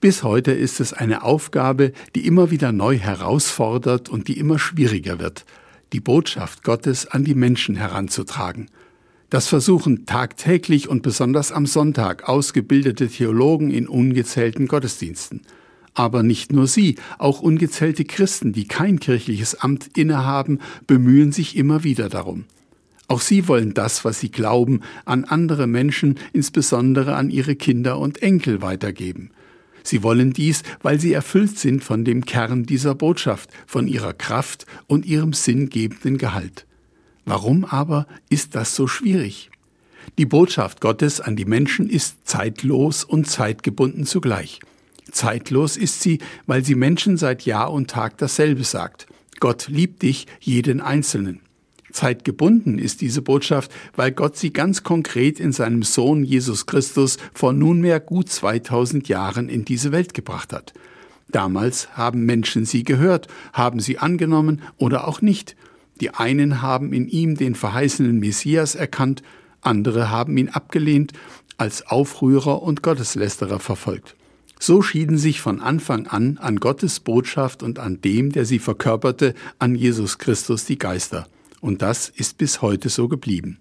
Bis heute ist es eine Aufgabe, die immer wieder neu herausfordert und die immer schwieriger wird, die Botschaft Gottes an die Menschen heranzutragen. Das versuchen tagtäglich und besonders am Sonntag ausgebildete Theologen in ungezählten Gottesdiensten. Aber nicht nur sie, auch ungezählte Christen, die kein kirchliches Amt innehaben, bemühen sich immer wieder darum. Auch sie wollen das, was sie glauben, an andere Menschen, insbesondere an ihre Kinder und Enkel weitergeben. Sie wollen dies, weil sie erfüllt sind von dem Kern dieser Botschaft, von ihrer Kraft und ihrem sinngebenden Gehalt. Warum aber ist das so schwierig? Die Botschaft Gottes an die Menschen ist zeitlos und zeitgebunden zugleich. Zeitlos ist sie, weil sie Menschen seit Jahr und Tag dasselbe sagt. Gott liebt dich, jeden Einzelnen. Zeitgebunden ist diese Botschaft, weil Gott sie ganz konkret in seinem Sohn Jesus Christus vor nunmehr gut 2000 Jahren in diese Welt gebracht hat. Damals haben Menschen sie gehört, haben sie angenommen oder auch nicht. Die einen haben in ihm den verheißenen Messias erkannt, andere haben ihn abgelehnt, als Aufrührer und Gotteslästerer verfolgt. So schieden sich von Anfang an an Gottes Botschaft und an dem, der sie verkörperte, an Jesus Christus die Geister. Und das ist bis heute so geblieben.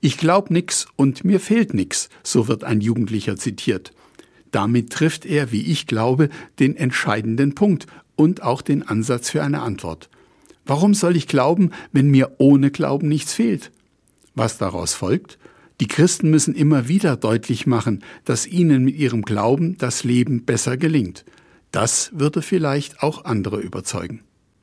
Ich glaub nix und mir fehlt nix, so wird ein Jugendlicher zitiert. Damit trifft er, wie ich glaube, den entscheidenden Punkt und auch den Ansatz für eine Antwort. Warum soll ich glauben, wenn mir ohne Glauben nichts fehlt? Was daraus folgt? Die Christen müssen immer wieder deutlich machen, dass ihnen mit ihrem Glauben das Leben besser gelingt. Das würde vielleicht auch andere überzeugen.